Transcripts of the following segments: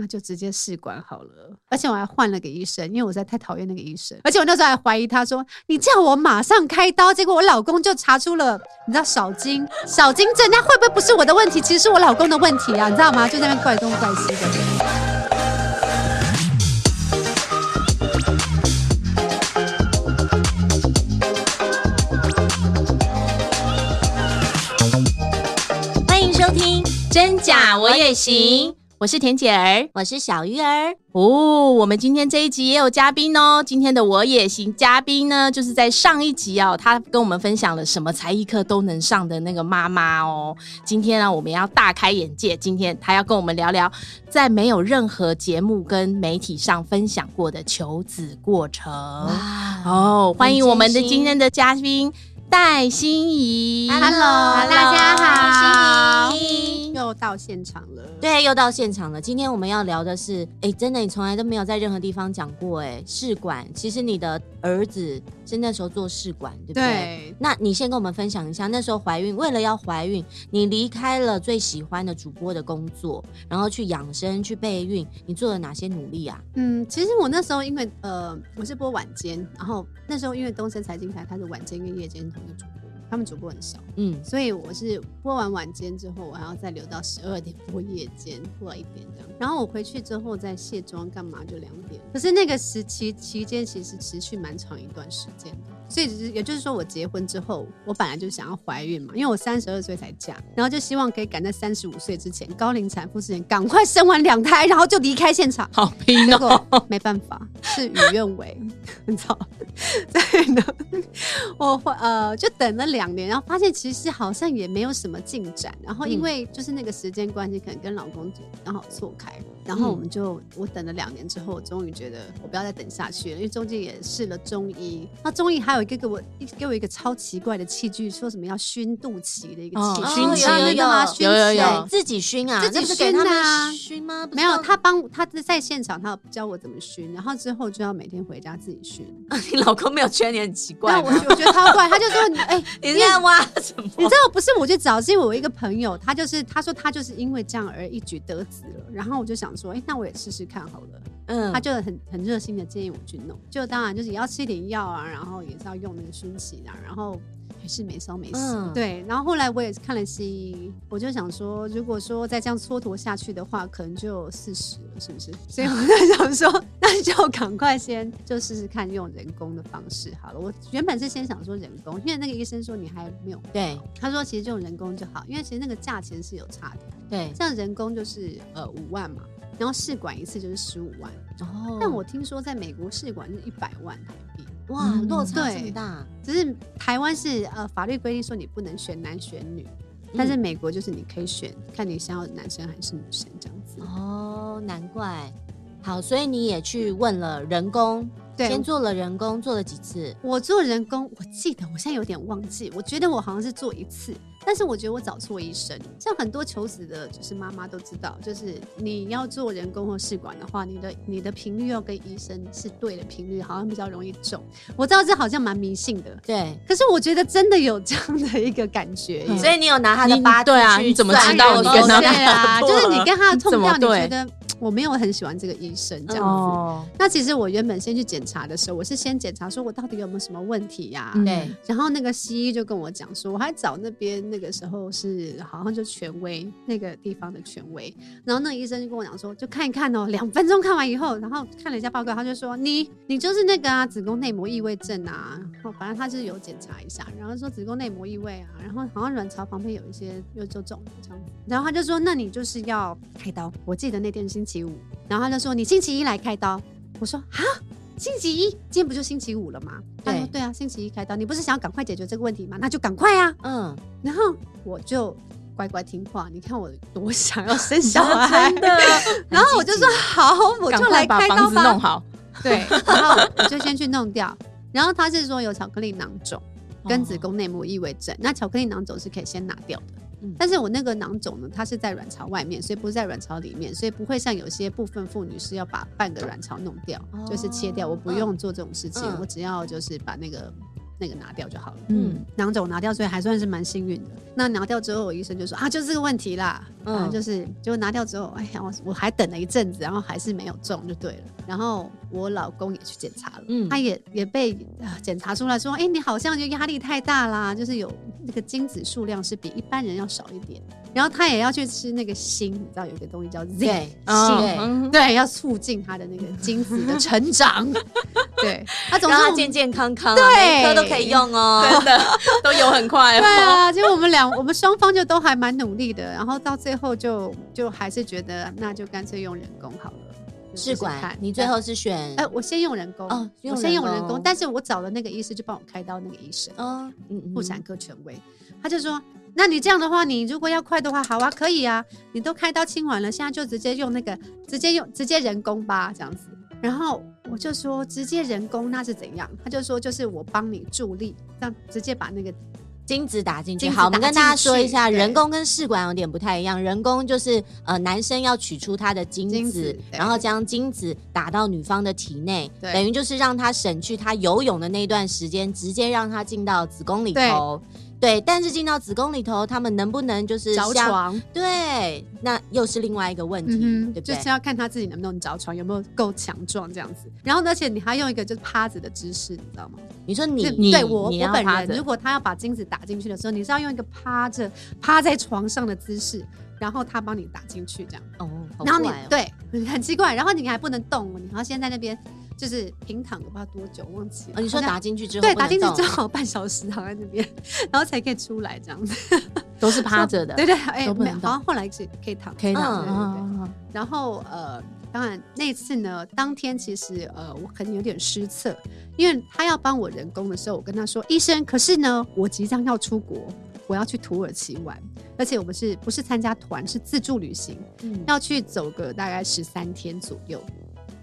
那就直接试管好了。而且我还换了个医生，因为我在太讨厌那个医生。而且我那时候还怀疑他说：“你叫我马上开刀。”结果我老公就查出了，你知道少精少精症，那会不会不是我的问题？其实是我老公的问题啊，你知道吗？就在那边怪东怪西的。真假我也行，我是田姐儿，我是小鱼儿。哦，我们今天这一集也有嘉宾哦。今天的我也行嘉宾呢，就是在上一集哦，他跟我们分享了什么才艺课都能上的那个妈妈哦。今天呢，我们要大开眼界。今天他要跟我们聊聊，在没有任何节目跟媒体上分享过的求子过程。哇哦，欢迎我们的今天的嘉宾。戴心怡，Hello，大家好，心怡又到现场了，对，又到现场了。今天我们要聊的是，哎、欸，真的，你从来都没有在任何地方讲过，哎，试管。其实你的儿子是那时候做试管，对不对？对。那你先跟我们分享一下，那时候怀孕，为了要怀孕，你离开了最喜欢的主播的工作，然后去养生、去备孕，你做了哪些努力啊？嗯，其实我那时候因为呃，我是播晚间，然后那时候因为东森财经台它是晚间跟夜间。主播，他们主播很少，嗯，所以我是播完晚间之后，我还要再留到十二点播夜间，播一点这样。然后我回去之后再卸妆干嘛就两点。可是那个时期期间其实持续蛮长一段时间的。所以也就是说，我结婚之后，我本来就想要怀孕嘛，因为我三十二岁才嫁，然后就希望可以赶在三十五岁之前，高龄产妇之前，赶快生完两胎，然后就离开现场。好拼哦！没办法，事与愿违，很糟。所以呢，我呃就等了两年，然后发现其实好像也没有什么进展。然后因为就是那个时间关系，可能跟老公刚好错开，然后我们就我等了两年之后，我终于觉得我不要再等下去了，因为中间也试了中医，那中医还有。一个给我一给我一个超奇怪的器具，说什么要熏肚脐的一个器具，熏有有有有有自己熏啊，自己熏啊，熏吗？没有，他帮他在现场，他教我怎么熏，然后之后就要每天回家自己熏。你老公没有觉得你很奇怪？我我觉得超怪，他就说你哎，你在挖什么？你知道不是我去找，是因为我一个朋友，他就是他说他就是因为这样而一举得子了，然后我就想说，哎，那我也试试看好了。嗯，他就很很热心的建议我去弄，就当然就是也要吃一点药啊，然后也是要用那个熏气啊，然后还是没烧没死。嗯、对，然后后来我也是看了西医，我就想说，如果说再这样蹉跎下去的话，可能就四十了，是不是？所以我在 想说，那就赶快先就试试看用人工的方式好了。我原本是先想说人工，因为那个医生说你还没有，对，他说其实就用人工就好，因为其实那个价钱是有差的。对，像人工就是呃五万嘛。然后试管一次就是十五万，哦，但我听说在美国试管是一百万台币，哇，落差这么大。只是台湾是呃法律规定说你不能选男选女，嗯、但是美国就是你可以选，看你想要男生还是女生这样子。哦，难怪。好，所以你也去问了人工，对，先做了人工，做了几次？我做人工，我记得我现在有点忘记，我觉得我好像是做一次。但是我觉得我找错医生，像很多求子的，就是妈妈都知道，就是你要做人工或试管的话，你的你的频率要跟医生是对的频率，好像比较容易中。我知道这好像蛮迷信的，对。可是我觉得真的有这样的一个感觉，嗯、所以你有拿他的八字对啊？你怎么知道你跟他？对啊，就是你跟他的 痛调，你觉得？我没有很喜欢这个医生这样子。Oh. 那其实我原本先去检查的时候，我是先检查说我到底有没有什么问题呀、啊？对。然后那个西医就跟我讲说，我还找那边那个时候是好像就权威那个地方的权威。然后那个医生就跟我讲说，就看一看哦，两分钟看完以后，然后看了一下报告，他就说你你就是那个啊，子宫内膜异位症啊。然后反正他就是有检查一下，然后说子宫内膜异位啊，然后好像卵巢旁边有一些又就肿这样。然后他就说，那你就是要开刀。我记得那天是星期五。然后他就说：“你星期一来开刀。”我说：“啊，星期一？今天不就星期五了吗？”，他说：“对啊，星期一开刀。你不是想要赶快解决这个问题吗？那就赶快啊。”嗯。然后我就乖乖听话。你看我多想要生小孩，真的。然后我就说：“好，我就来开刀吧。”赶快把房子弄好。对。然后我就先去弄掉。然后他是说有巧克力囊肿跟子宫内膜异位症。那巧克力囊肿是可以先拿掉的。但是我那个囊肿呢，它是在卵巢外面，所以不是在卵巢里面，所以不会像有些部分妇女是要把半个卵巢弄掉，就是切掉。我不用做这种事情，我只要就是把那个那个拿掉就好了。嗯，囊肿拿掉，所以还算是蛮幸运的。那拿掉之后，我医生就说啊，就是这个问题啦。嗯，就是就拿掉之后，哎呀，我我还等了一阵子，然后还是没有中，就对了。然后我老公也去检查了，嗯，他也也被检查出来说，哎，你好像就压力太大啦，就是有那个精子数量是比一般人要少一点。然后他也要去吃那个锌，你知道有一个东西叫 Z 锌，对，要促进他的那个精子的成长。对，他总是健健康康，对，每一颗都可以用哦，真的都有很快哦。对啊，结果我们俩，我们双方就都还蛮努力的，然后到最后就就还是觉得那就干脆用人工好了。试管，你最后是选？哎，我先用人工，哦我先用人工，但是我找了那个医师就帮我开刀，那个医生，嗯，妇产科权威，他就说。那你这样的话，你如果要快的话，好啊，可以啊，你都开刀清完了，现在就直接用那个，直接用直接人工吧，这样子。然后我就说直接人工那是怎样？他就说就是我帮你助力，这样直接把那个精子打进去。好，我们跟大家说一下，人工跟试管有点不太一样。人工就是呃男生要取出他的精子，精子然后将精子打到女方的体内，等于就是让他省去他游泳的那段时间，直接让他进到子宫里头。对，但是进到子宫里头，他们能不能就是着床？对，那又是另外一个问题，嗯、对不对？就是要看他自己能不能着床，有没有够强壮这样子。然后，而且你还用一个就是趴着的姿势，你知道吗？你说你，你对我我本人，如果他要把精子打进去的时候，你是要用一个趴着趴在床上的姿势，然后他帮你打进去这样。哦，好怪哦，然后你对，很奇怪。然后你还不能动，你要先在那边。就是平躺，的不知道多久，忘记了。哦，你说打进去之后，对，打进去之后半小时躺在那边，然后才可以出来，这样子。都是趴着的。对对，哎，没有，好像后来是可以躺，可以躺。嗯，然后呃，当然那次呢，当天其实呃，我可能有点失策，因为他要帮我人工的时候，我跟他说，医生，可是呢，我即将要出国，我要去土耳其玩，而且我们是不是参加团，是自助旅行，嗯，要去走个大概十三天左右。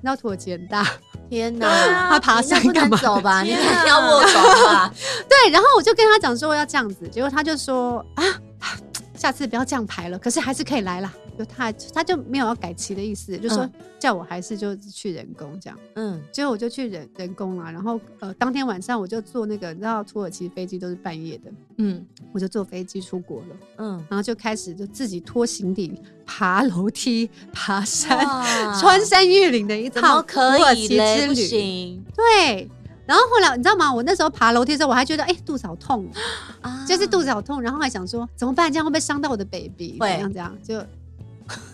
那土耳其很大。天哪，他爬山干嘛？走吧，你看要我走吧。对，然后我就跟他讲说要这样子，结果他就说啊，下次不要这样排了，可是还是可以来啦。就他他就没有要改期的意思，就说叫我还是就去人工这样。嗯，结果我就去人人工了，然后呃当天晚上我就坐那个，你知道土耳其飞机都是半夜的，嗯，我就坐飞机出国了，嗯，然后就开始就自己拖行李爬楼梯、爬山、穿山越岭的一趟土耳其之旅。对，然后后来你知道吗？我那时候爬楼梯的时候，我还觉得哎肚子好痛 啊，就是肚子好痛，然后还想说怎么办？这样会不会伤到我的 baby？会，这样这样就。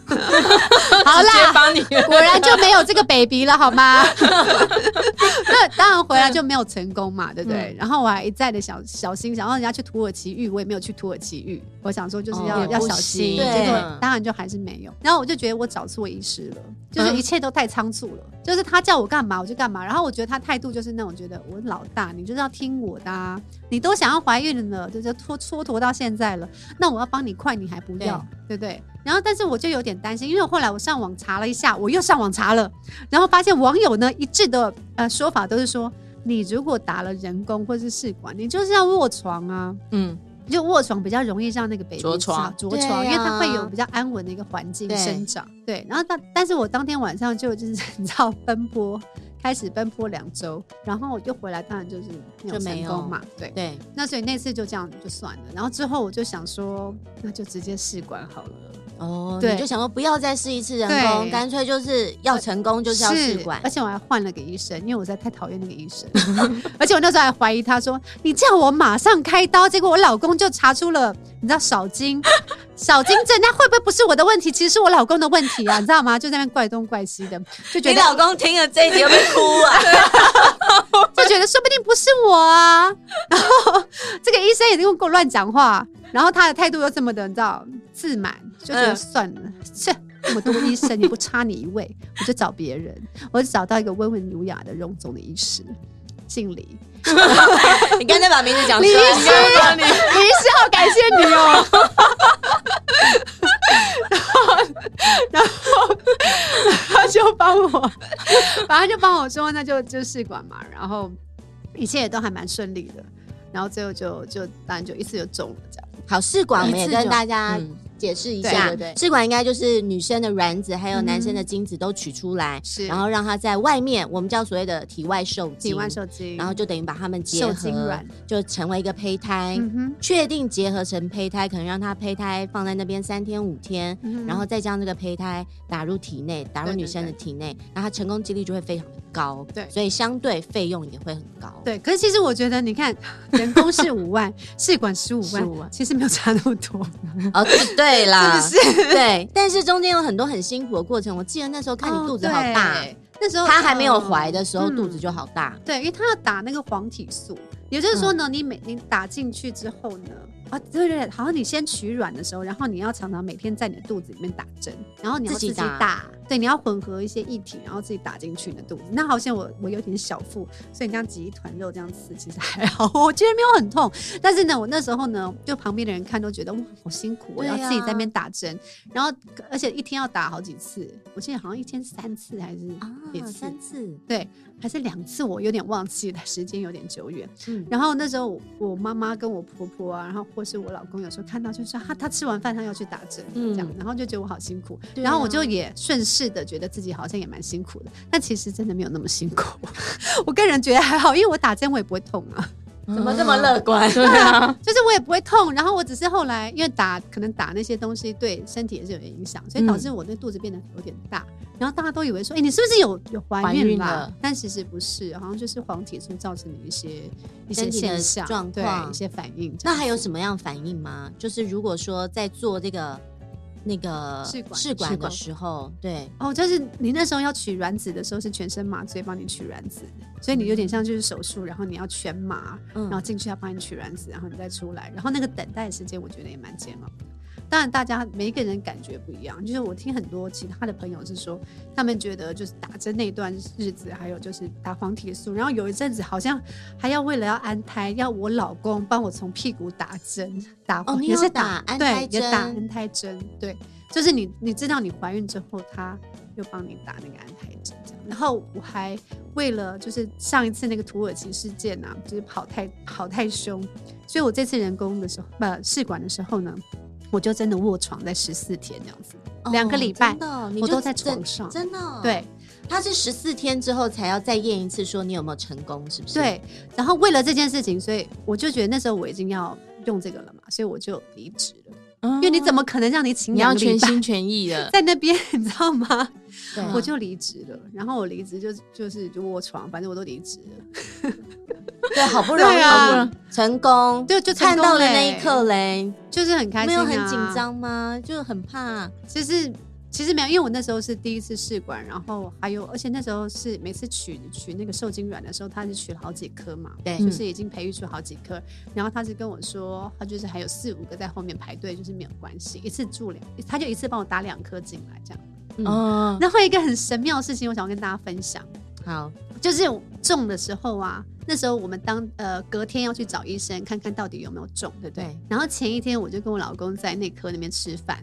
好啦，果然就没有这个 baby 了，好吗？那当然回来就没有成功嘛，对不对？嗯、然后我还一再的小小心，想让人家去土耳其浴，我也没有去土耳其浴。我想说就是要、哦、要小心，对结果当然就还是没有。然后我就觉得我找错医师了，就是一切都太仓促了。嗯、就是他叫我干嘛我就干嘛，然后我觉得他态度就是那种觉得我老大，你就是要听我的，啊，你都想要怀孕了，就是拖蹉跎到现在了，那我要帮你快，你还不要，对不对，对？然后但是我就有点担心，因为后来我上网查了一下，我又上网查了，然后发现网友呢一致的呃说法都是说，你如果打了人工或是试管，你就是要卧床啊，嗯，就卧床比较容易让那个 baby 着床着床，啊、因为它会有比较安稳的一个环境生长，对，对。然后但但是我当天晚上就就是你知道奔波，开始奔波两周，然后我就回来，当然就是没有成功嘛，对对。那所以那次就这样就算了，然后之后我就想说，那就直接试管好了。哦，对，你就想说不要再试一次人工，干脆就是要成功就是要试管，而且我还换了个医生，因为我实在太讨厌那个医生，而且我那时候还怀疑他说，你叫我马上开刀，结果我老公就查出了你知道少精少精症，那会不会不是我的问题，其实是我老公的问题啊，你知道吗？就在那边怪东怪西的，就觉得你老公听了这一集会哭啊，就觉得说不定不是我啊，然后 这个医生也是跟我乱讲话，然后他的态度又这么的你知道自满。就觉得算了，这、嗯、那么多医生也不差你一位，我就找别人。我就找到一个温文儒雅的荣总的医师，姓 李。你刚才把名字讲出来，李医师，李医师，好感谢你哦。然后，然后他就帮我，反正就帮我说，那就就试管嘛。然后一切也都还蛮顺利的。然后最后就就当然就一次就中了这样。好，试管我们也跟大家。解释一下，对对，试管应该就是女生的卵子还有男生的精子都取出来，是，然后让它在外面，我们叫所谓的体外受精，体外受精，然后就等于把它们结合，就成为一个胚胎。确定结合成胚胎，可能让它胚胎放在那边三天五天，然后再将这个胚胎打入体内，打入女生的体内，那它成功几率就会非常的高。对，所以相对费用也会很高。对，可是其实我觉得，你看 人工是五万，试管十五万，其实没有差那么多。哦，对啦，是不是？对，但是中间有很多很辛苦的过程。我记得那时候看你肚子好大，那时候她还没有怀的时候，肚子就好大。对，因为她要打那个黄体素，也就是说呢，你每你打进去之后呢。啊，对对对，好像你先取卵的时候，然后你要常常每天在你的肚子里面打针，然后你要自己打，对，你要混合一些液体，然后自己打进去你的肚子。那好像我我有点小腹，所以你这样挤一团肉这样吃，其实还好，我觉得没有很痛。但是呢，我那时候呢，就旁边的人看都觉得哇，好辛苦，我要自己在那边打针，然后而且一天要打好几次，我记得好像一天三次还是几次？三次，对。还是两次，我有点忘记了，时间有点久远。嗯，然后那时候我妈妈跟我婆婆啊，然后或是我老公有时候看到就说，他他吃完饭他要去打针，这样，然后就觉得我好辛苦，然后我就也顺势的觉得自己好像也蛮辛苦的，但其实真的没有那么辛苦。我个人觉得还好，因为我打针我也不会痛啊。怎么这么乐观？对啊，就是我也不会痛，然后我只是后来因为打可能打那些东西对身体也是有影响，所以导致我的肚子变得有点大。然后大家都以为说，哎、欸，你是不是有有怀孕了？但其实不是，好像就是黄体素造成的一些一些现象状况、一些反应。那还有什么样反应吗？就是如果说在做这个那个试管的时候，对。哦，就是你那时候要取卵子的时候是全身麻醉帮你取卵子，所以你有点像就是手术，然后你要全麻，然后进去要帮你取卵子，然后你再出来，然后那个等待时间我觉得也蛮煎熬的。当然，大家每一个人感觉不一样。就是我听很多其他的朋友是说，他们觉得就是打针那段日子，还有就是打黄体素，然后有一阵子好像还要为了要安胎，要我老公帮我从屁股打针，打哦，你也是打安胎针，打安胎针，对，就是你你知道你怀孕之后，他又帮你打那个安胎针，这样。然后我还为了就是上一次那个土耳其事件啊，就是跑太跑太凶，所以我这次人工的时候，不试管的时候呢。我就真的卧床在十四天这样子，两个礼拜，我都在床上，真的。对，他是十四天之后才要再验一次，说你有没有成功，是不是？对。然后为了这件事情，所以我就觉得那时候我已经要用这个了嘛，所以我就离职了。因为你怎么可能让你请？你要全心全意的 在那边，你知道吗？我就离职了。然后我离职就就是就卧床，反正我都离职了。对，好不容易啊，成功，就就看到了那一刻嘞，就是很开心，没有很紧张吗？就很怕。其实其实没有，因为我那时候是第一次试管，然后还有，而且那时候是每次取取那个受精卵的时候，他是取了好几颗嘛，对，就是已经培育出好几颗。然后他是跟我说，他就是还有四五个在后面排队，就是没有关系，一次注两，他就一次帮我打两颗进来这样。嗯，然后一个很神妙的事情，我想要跟大家分享。好，就是中的时候啊，那时候我们当呃隔天要去找医生看看到底有没有中，对不对？对。然后前一天我就跟我老公在内科那边吃饭，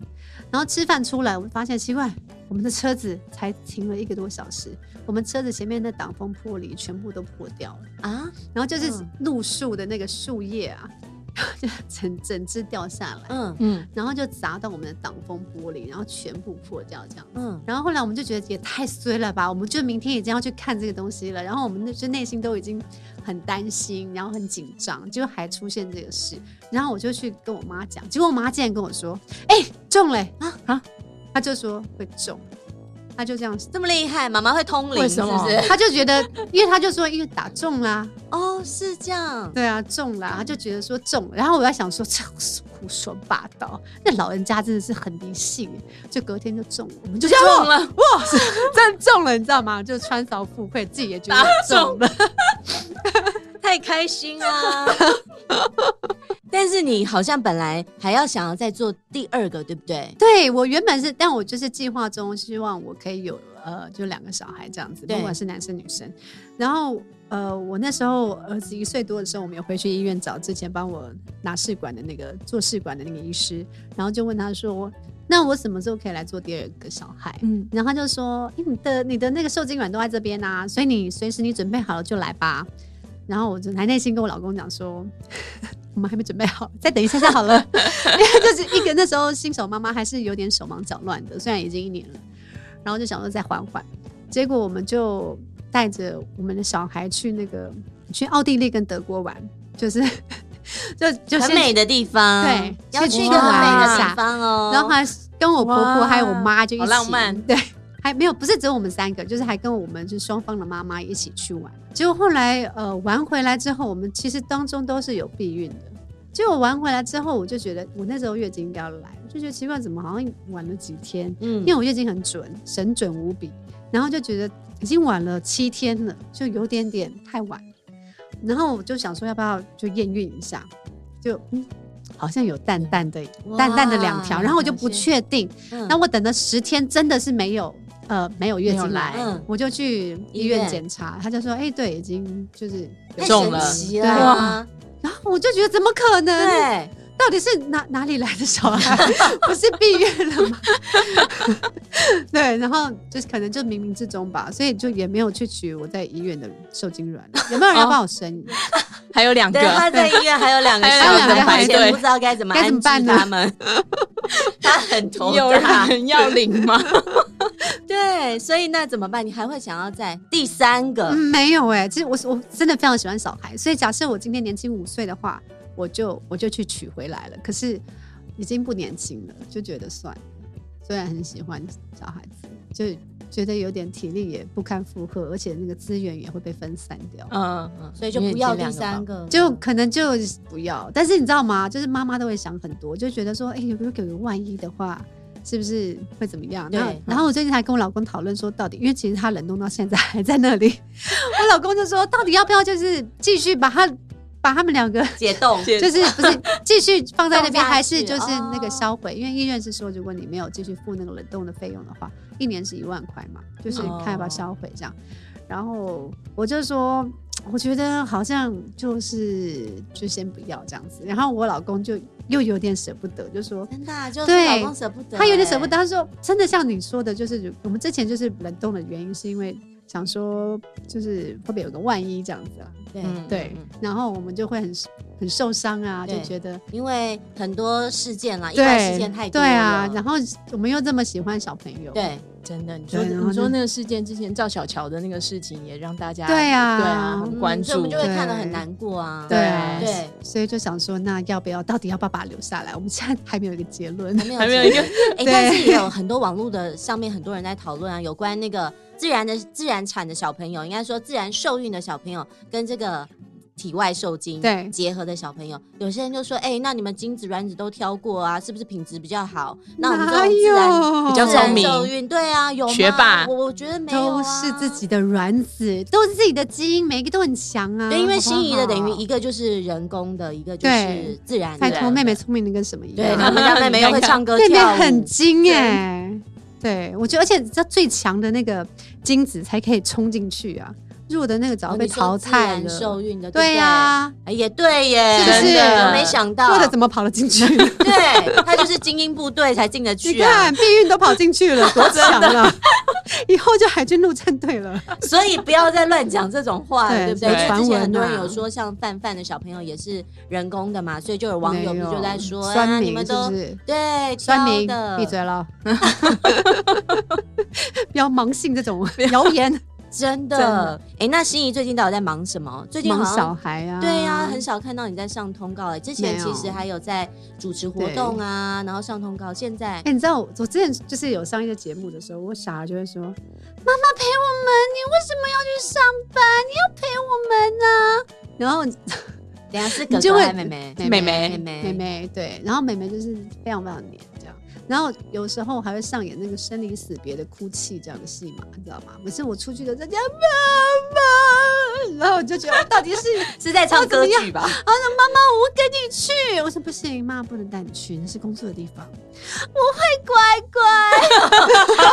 然后吃饭出来，我发现奇怪，我们的车子才停了一个多小时，我们车子前面的挡风玻璃全部都破掉了啊！然后就是路树的那个树叶啊。就 整整只掉下来，嗯。嗯，然后就砸到我们的挡风玻璃，然后全部破掉这样，嗯，然后后来我们就觉得也太衰了吧，我们就明天已经要去看这个东西了，然后我们就内心都已经很担心，然后很紧张，就还出现这个事，然后我就去跟我妈讲，结果我妈竟然跟我说，哎、欸，中了。啊？啊，她就说会中。他就这样，这么厉害，妈妈会通灵，是不是？他就觉得，因为他就说，因为打中啦，哦，是这样，对啊，中了，他就觉得说中了。然后我在想说，这是胡说八道，那老人家真的是很迷信，就隔天就中了，我们就中了，哇，真中了，你知道吗？就穿凿附会，自己也觉得中了，太开心啊！但是你好像本来还要想要再做第二个，对不对？对，我原本是，但我就是计划中希望我可以有呃，就两个小孩这样子，不管是男生女生。然后呃，我那时候儿子一岁多的时候，我们有回去医院找之前帮我拿试管的那个做试管的那个医师，然后就问他说：“那我什么时候可以来做第二个小孩？”嗯，然后他就说：“你的你的那个受精卵都在这边啊，所以你随时你准备好了就来吧。”然后我就还耐心跟我老公讲说，我们还没准备好，再等一下就好了。因为就是一个那时候新手妈妈还是有点手忙脚乱的，虽然已经一年了，然后就想说再缓缓。结果我们就带着我们的小孩去那个去奥地利跟德国玩，就是 就就很美的地方，对，要去一个很美的地方哦。然后还跟我婆婆还有我妈就一起，浪漫，对。还没有，不是只有我们三个，就是还跟我们就双方的妈妈一起去玩。结果后来呃玩回来之后，我们其实当中都是有避孕的。结果玩回来之后，我就觉得我那时候月经应该要来，就觉得奇怪，怎么好像晚了几天？嗯，因为我月经很准，神准无比。然后就觉得已经晚了七天了，就有点点太晚。然后我就想说，要不要就验孕一下？就嗯，好像有淡淡的淡淡的两条，然后我就不确定。那、嗯、我等了十天，真的是没有。呃，没有月经来，嗯、我就去医院检查，他就说，哎、欸，对，已经就是中了，对。哇，然后我就觉得怎么可能？对，到底是哪哪里来的小孩？不是避孕了吗？对，然后就是可能就冥冥之中吧，所以就也没有去取我在医院的受精卵。有没有人要帮我生？哦还有两个，他在医院还有两个 小孩，而且不知道该怎么该怎么办呢？他们他很头大，有人要领吗？对，所以那怎么办？你还会想要在第三个？嗯、没有哎、欸，其实我我真的非常喜欢小孩，所以假设我今天年轻五岁的话，我就我就去取回来了。可是已经不年轻了，就觉得算了。虽然很喜欢小孩子，就。觉得有点体力也不堪负荷，而且那个资源也会被分散掉。嗯嗯，所以就不要第三个，就可能就不要。但是你知道吗？就是妈妈都会想很多，就觉得说，哎、欸，如果有个万一的话，是不是会怎么样？对。然后，然后我最近还跟我老公讨论说，到底，因为其实他冷冻到现在还在那里，我老公就说，到底要不要就是继续把他把他们两个解冻，就是不是 继续放在那边，还是就是那个销毁？因为医院是说，如果你没有继续付那个冷冻的费用的话。一年是一万块嘛，就是看要不要销毁这样。然后我就说，我觉得好像就是就先不要这样子。然后我老公就又有点舍不得，就说真的，就是老公舍不得，他有点舍不得。他说真的，像你说的，就是我们之前就是冷冻的原因，是因为想说就是会不会有个万一这样子啊？对对。然后我们就会很很受伤啊，就觉得因为很多事件啦，意外事件太多了。对啊，然后我们又这么喜欢小朋友，对。真的，你说你说那个事件之前赵小乔的那个事情也让大家对啊对啊很关注，所以我们就会看得很难过啊。对对，所以就想说，那要不要到底要不要把它留下来？我们现在还没有一个结论，还没有还没有一个。哎，但是也有很多网络的上面很多人在讨论啊，有关那个自然的自然产的小朋友，应该说自然受孕的小朋友跟这个。体外受精对结合的小朋友，有些人就说：“哎、欸，那你们精子卵子都挑过啊，是不是品质比较好？那我们这种自然比较聪明受孕，对啊，有吗？学霸，我我觉得没有、啊、都是自己的卵子，都是自己的基因，每一个都很强啊。对，因为心仪的等于一个就是人工的，一个就是自然的。拜托，妹妹聪明的跟什么一样？对，他们家妹妹又会 唱歌跳舞，妹妹很精哎、欸。对，我觉得，而且这最强的那个精子才可以冲进去啊。”入的那个早被淘汰了，受孕的对呀，也对耶，是不是？没想到，或者怎么跑了进去？对，他就是精英部队才进得去。你看，避孕都跑进去了，多强啊！以后就海军陆战队了。所以不要再乱讲这种话，对不对？之前很多人有说，像范范的小朋友也是人工的嘛，所以就有网友就在说啊，你们都对酸民闭嘴了，不要盲信这种谣言。真的，哎，那心仪最近到底在忙什么？最近忙小孩啊？对呀，很少看到你在上通告。哎，之前其实还有在主持活动啊，然后上通告。现在，哎，你知道我我之前就是有上一个节目的时候，我小孩就会说：“妈妈陪我们，你为什么要去上班？你要陪我们呢？”然后，等下是 哥哥还是妹妹？妹妹，妹妹，妹妹，对。然后妹妹就是非常非常黏。然后有时候还会上演那个生离死别的哭泣这样的戏码，你知道吗？每次我出去都在叫妈妈，然后我就觉得我到底是 是在唱歌剧吧？然后说妈妈，我跟你去。我说不行，妈妈不能带你去，那是工作的地方。我会乖乖，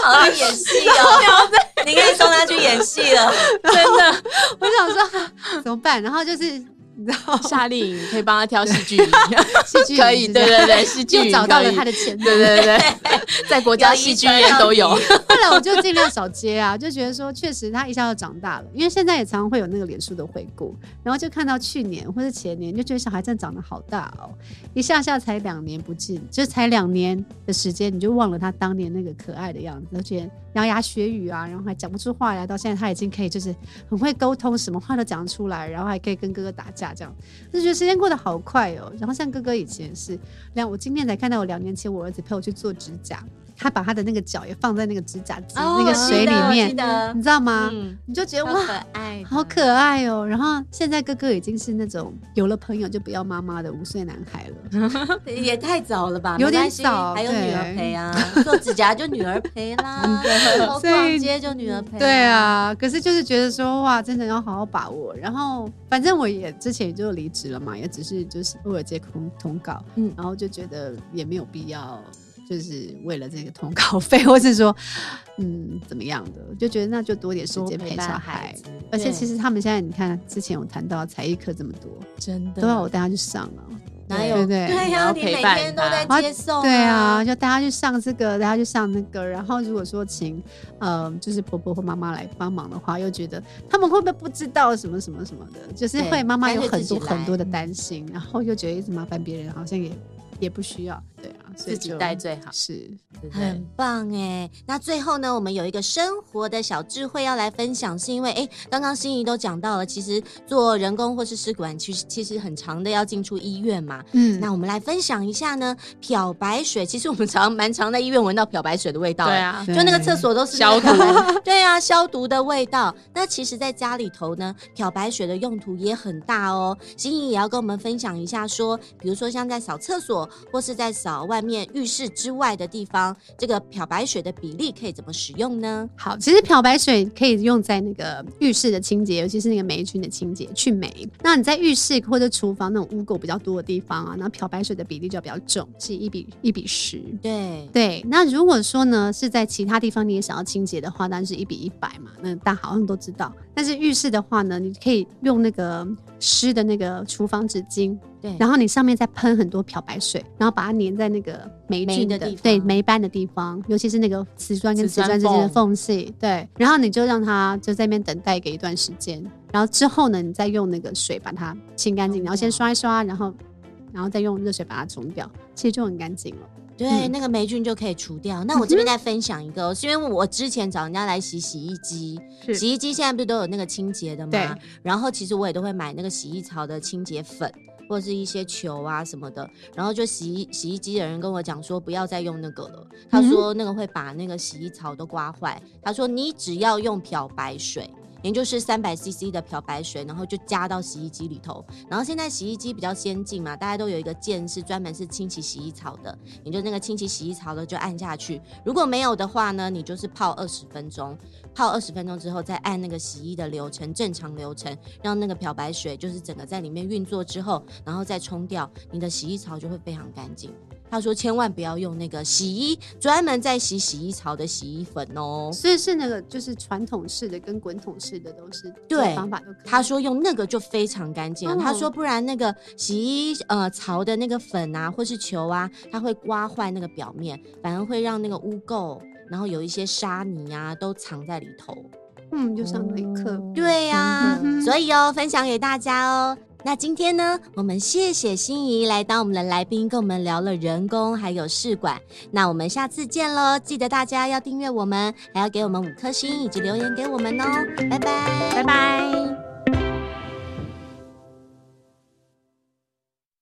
好像 演戏哦。你可以送他去演戏了，真的。我想说怎么办？然后就是。知道？夏令营可以帮他挑戏剧，戏剧可以，对对对，戏剧就找到了他的潜能，对对对，在国家戏剧院都有。后来我就尽量少接啊，就觉得说确实他一下就长大了，因为现在也常常会有那个脸书的回顾，然后就看到去年或者前年，就觉得小孩真的长得好大哦，一下下才两年不见，就才两年的时间，你就忘了他当年那个可爱的样子，而且牙牙学语啊，然后还讲不出话来，到现在他已经可以就是很会沟通，什么话都讲出来，然后还可以跟哥哥打架，这样就觉得时间过得好快哦。然后像哥哥以前是两，我今天才看到我两年前我儿子陪我去做指甲。他把他的那个脚也放在那个指甲机、哦、那个水里面，你知道吗？嗯、你就觉得哇，可爱，好可爱哦。然后现在哥哥已经是那种有了朋友就不要妈妈的五岁男孩了，也太早了吧？有点早，还有女儿陪啊，做指甲就女儿陪啦，逛街就女儿陪。对啊，可是就是觉得说哇，真的要好好把握。然后反正我也之前就离职了嘛，也只是就是偶尔接通通告，嗯，然后就觉得也没有必要。就是为了这个通告 费，或是说，嗯，怎么样的，就觉得那就多点时间陪小孩。孩而且其实他们现在，你看之前有谈到才艺课这么多，真的都要我带他去上了。哪有？对对对呀，你每天都在接送。对啊，就带他去上这个，带他去上那个。然后如果说请，呃，就是婆婆或妈妈来帮忙的话，又觉得他们会不会不知道什么什么什么的，就是会妈妈有很多很多的担心，然后又觉得一直麻烦别人，好像也也不需要，对啊。自己带最好，是很棒哎。那最后呢，我们有一个生活的小智慧要来分享，是因为哎，刚刚心仪都讲到了，其实做人工或是试管，其实其实很长的要进出医院嘛。嗯，那我们来分享一下呢，漂白水。其实我们常蛮常在医院闻到漂白水的味道，对啊，就那个厕所都是消毒，对啊，消毒的味道。那其实，在家里头呢，漂白水的用途也很大哦。心仪也要跟我们分享一下，说，比如说像在扫厕所或是在扫外面。浴室之外的地方，这个漂白水的比例可以怎么使用呢？好，其实漂白水可以用在那个浴室的清洁，尤其是那个霉菌的清洁、去霉。那你在浴室或者厨房那种污垢比较多的地方啊，那漂白水的比例就要比较重，是一比一比十。对对。那如果说呢是在其他地方你也想要清洁的话，当然是一比一百嘛。那大家好像都知道。但是浴室的话呢，你可以用那个湿的那个厨房纸巾。对，然后你上面再喷很多漂白水，然后把它粘在那个霉菌的地方，对霉斑的地方，尤其是那个瓷砖跟瓷砖之间的缝隙。对，然后你就让它就在那边等待个一段时间，然后之后呢，你再用那个水把它清干净，然后先刷一刷，然后然后再用热水把它冲掉，其实就很干净了。对，嗯、那个霉菌就可以除掉。那我这边再分享一个，是因为我之前找人家来洗洗衣机，洗衣机现在不是都有那个清洁的吗？对然后其实我也都会买那个洗衣槽的清洁粉。或者是一些球啊什么的，然后就洗衣洗衣机的人跟我讲说，不要再用那个了。他说那个会把那个洗衣槽都刮坏。他说你只要用漂白水，也就是三百 CC 的漂白水，然后就加到洗衣机里头。然后现在洗衣机比较先进嘛，大家都有一个键是专门是清洗洗衣槽的，你就那个清洗洗衣槽的就按下去。如果没有的话呢，你就是泡二十分钟。泡二十分钟之后，再按那个洗衣的流程，正常流程，让那个漂白水就是整个在里面运作之后，然后再冲掉，你的洗衣槽就会非常干净。他说千万不要用那个洗衣专门在洗洗衣槽的洗衣粉哦。所以是那个就是传统式的跟滚筒式的都是对方法都可以。他说用那个就非常干净。哦、他说不然那个洗衣呃槽的那个粉啊或是球啊，它会刮坏那个表面，反而会让那个污垢。然后有一些沙泥啊，都藏在里头。嗯，就上了一课。对呀、啊，嗯、所以哦，分享给大家哦。那今天呢，我们谢谢心怡来当我们的来宾，跟我们聊了人工还有试管。那我们下次见喽！记得大家要订阅我们，还要给我们五颗星以及留言给我们哦。拜拜，拜拜。